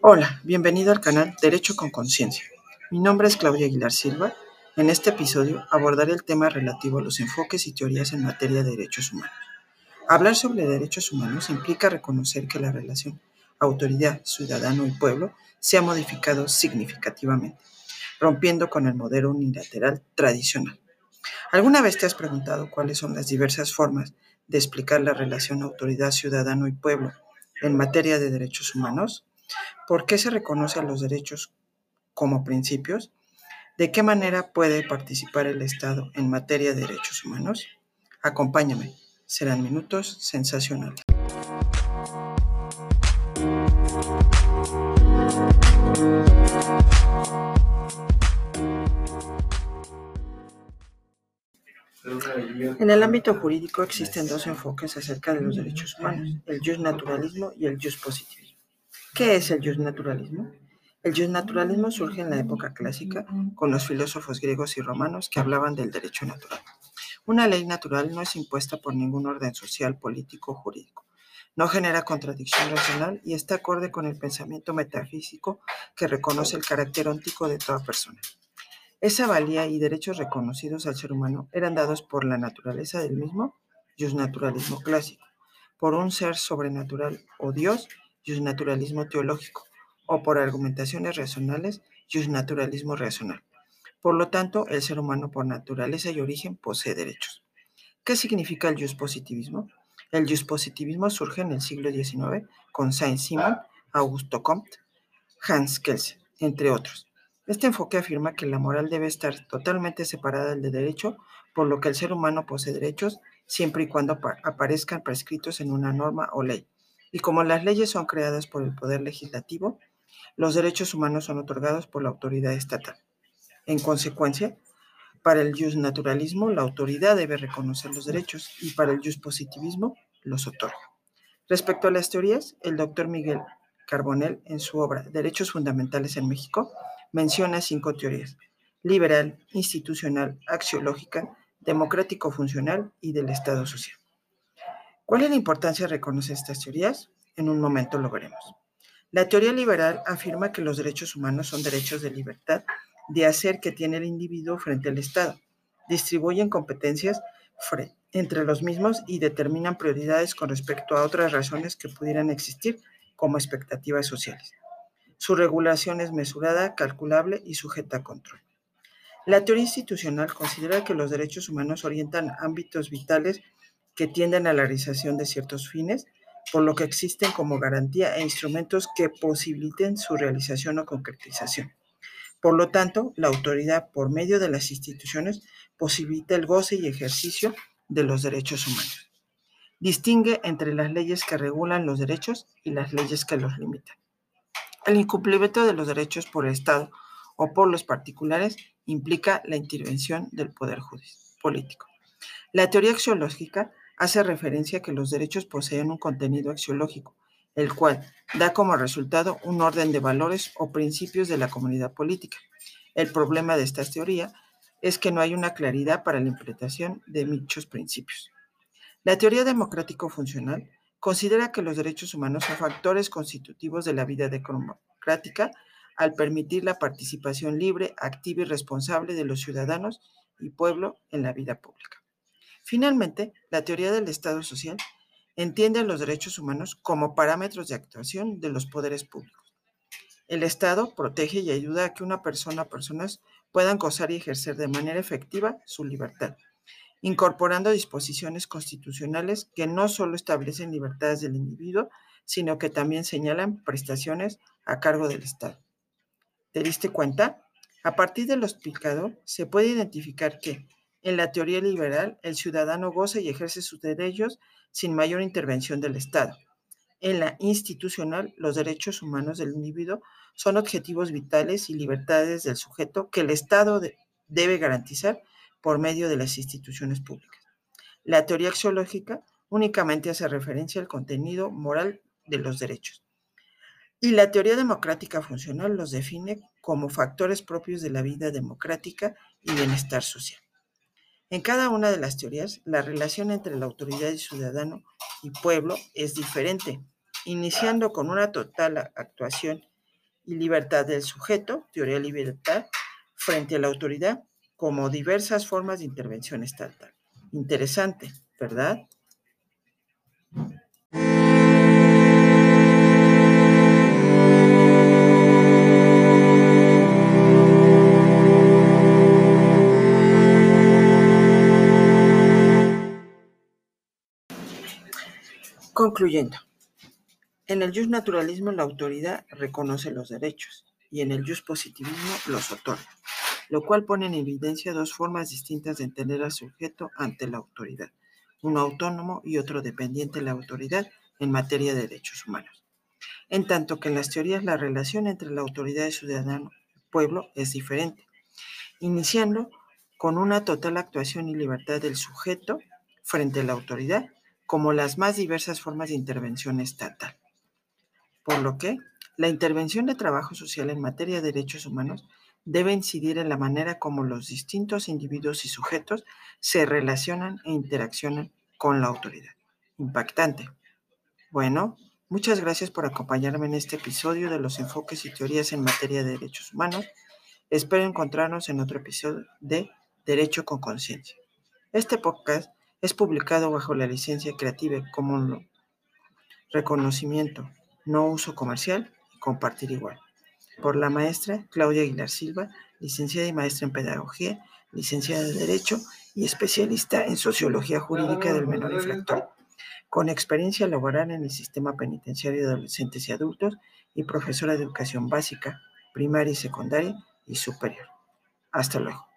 Hola, bienvenido al canal Derecho con Conciencia. Mi nombre es Claudia Aguilar Silva. En este episodio abordaré el tema relativo a los enfoques y teorías en materia de derechos humanos. Hablar sobre derechos humanos implica reconocer que la relación autoridad, ciudadano y pueblo se ha modificado significativamente, rompiendo con el modelo unilateral tradicional. ¿Alguna vez te has preguntado cuáles son las diversas formas de explicar la relación autoridad, ciudadano y pueblo en materia de derechos humanos? ¿Por qué se reconocen los derechos como principios? ¿De qué manera puede participar el Estado en materia de derechos humanos? Acompáñame, serán minutos sensacionales. En el ámbito jurídico existen dos enfoques acerca de los derechos humanos, el naturalismo y el positivismo. ¿Qué es el naturalismo? El naturalismo surge en la época clásica con los filósofos griegos y romanos que hablaban del derecho natural. Una ley natural no es impuesta por ningún orden social, político o jurídico. No genera contradicción racional y está acorde con el pensamiento metafísico que reconoce el carácter óntico de toda persona. Esa valía y derechos reconocidos al ser humano eran dados por la naturaleza del mismo, naturalismo clásico, por un ser sobrenatural o Dios, naturalismo teológico, o por argumentaciones racionales, naturalismo racional. Por lo tanto, el ser humano por naturaleza y origen posee derechos. ¿Qué significa el positivismo? El positivismo surge en el siglo XIX con Saint-Simon, Augusto Comte, Hans Kelsen, entre otros este enfoque afirma que la moral debe estar totalmente separada del de derecho, por lo que el ser humano posee derechos siempre y cuando aparezcan prescritos en una norma o ley. Y como las leyes son creadas por el poder legislativo, los derechos humanos son otorgados por la autoridad estatal. En consecuencia, para el naturalismo, la autoridad debe reconocer los derechos y para el positivismo, los otorga. Respecto a las teorías, el doctor Miguel Carbonell, en su obra Derechos Fundamentales en México, menciona cinco teorías, liberal, institucional, axiológica, democrático-funcional y del Estado social. ¿Cuál es la importancia de reconocer estas teorías? En un momento lo veremos. La teoría liberal afirma que los derechos humanos son derechos de libertad de hacer que tiene el individuo frente al Estado, distribuyen competencias entre los mismos y determinan prioridades con respecto a otras razones que pudieran existir como expectativas sociales. Su regulación es mesurada, calculable y sujeta a control. La teoría institucional considera que los derechos humanos orientan ámbitos vitales que tienden a la realización de ciertos fines, por lo que existen como garantía e instrumentos que posibiliten su realización o concretización. Por lo tanto, la autoridad, por medio de las instituciones, posibilita el goce y ejercicio de los derechos humanos. Distingue entre las leyes que regulan los derechos y las leyes que los limitan. El incumplimiento de los derechos por el Estado o por los particulares implica la intervención del poder político. La teoría axiológica hace referencia a que los derechos poseen un contenido axiológico, el cual da como resultado un orden de valores o principios de la comunidad política. El problema de esta teoría es que no hay una claridad para la interpretación de dichos principios. La teoría democrático-funcional considera que los derechos humanos son factores constitutivos de la vida democrática al permitir la participación libre, activa y responsable de los ciudadanos y pueblo en la vida pública. Finalmente, la teoría del Estado social entiende a los derechos humanos como parámetros de actuación de los poderes públicos. El Estado protege y ayuda a que una persona o personas puedan gozar y ejercer de manera efectiva su libertad, incorporando disposiciones constitucionales que no solo establecen libertades del individuo, sino que también señalan prestaciones a cargo del Estado. ¿Te diste cuenta? A partir de lo explicado, se puede identificar que, en la teoría liberal, el ciudadano goza y ejerce sus derechos sin mayor intervención del Estado. En la institucional, los derechos humanos del individuo son objetivos vitales y libertades del sujeto que el Estado debe garantizar por medio de las instituciones públicas. La teoría axiológica únicamente hace referencia al contenido moral de los derechos. Y la teoría democrática funcional los define como factores propios de la vida democrática y bienestar social. En cada una de las teorías, la relación entre la autoridad y ciudadano y pueblo es diferente, iniciando con una total actuación y libertad del sujeto, teoría libertad, frente a la autoridad, como diversas formas de intervención estatal. Interesante, ¿verdad? Concluyendo, en el just naturalismo la autoridad reconoce los derechos y en el just positivismo los otorga, lo cual pone en evidencia dos formas distintas de entender al sujeto ante la autoridad, uno autónomo y otro dependiente de la autoridad en materia de derechos humanos. En tanto que en las teorías la relación entre la autoridad y ciudadano pueblo es diferente, iniciando con una total actuación y libertad del sujeto frente a la autoridad como las más diversas formas de intervención estatal. Por lo que, la intervención de trabajo social en materia de derechos humanos debe incidir en la manera como los distintos individuos y sujetos se relacionan e interaccionan con la autoridad. Impactante. Bueno, muchas gracias por acompañarme en este episodio de los enfoques y teorías en materia de derechos humanos. Espero encontrarnos en otro episodio de Derecho con Conciencia. Este podcast es publicado bajo la licencia Creative Commons Reconocimiento, no uso comercial y compartir igual. Por la maestra Claudia Aguilar Silva, licenciada y maestra en Pedagogía, licenciada de Derecho y especialista en Sociología Jurídica del Menor Infractor, con experiencia laboral en el sistema penitenciario de adolescentes y adultos y profesora de educación básica, primaria y secundaria y superior. Hasta luego.